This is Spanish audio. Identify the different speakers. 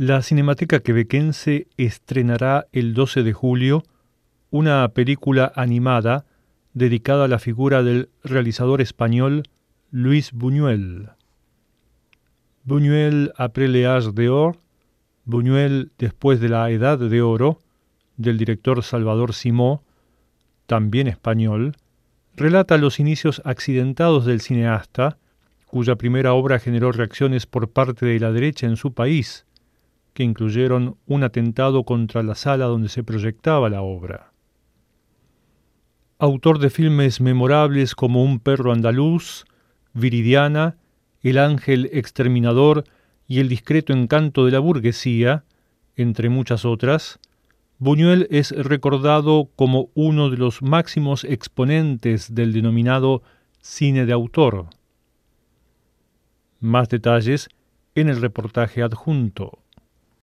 Speaker 1: La Cinemateca Quebequense estrenará el 12 de julio una película animada dedicada a la figura del realizador español Luis Buñuel. Buñuel après l'âge d'or, Buñuel después de la Edad de Oro, del director Salvador Simó, también español, relata los inicios accidentados del cineasta, cuya primera obra generó reacciones por parte de la derecha en su país, que incluyeron un atentado contra la sala donde se proyectaba la obra. Autor de filmes memorables como Un perro andaluz, Viridiana, El ángel exterminador y El discreto encanto de la burguesía, entre muchas otras, Buñuel es recordado como uno de los máximos exponentes del denominado cine de autor. Más detalles en el reportaje adjunto.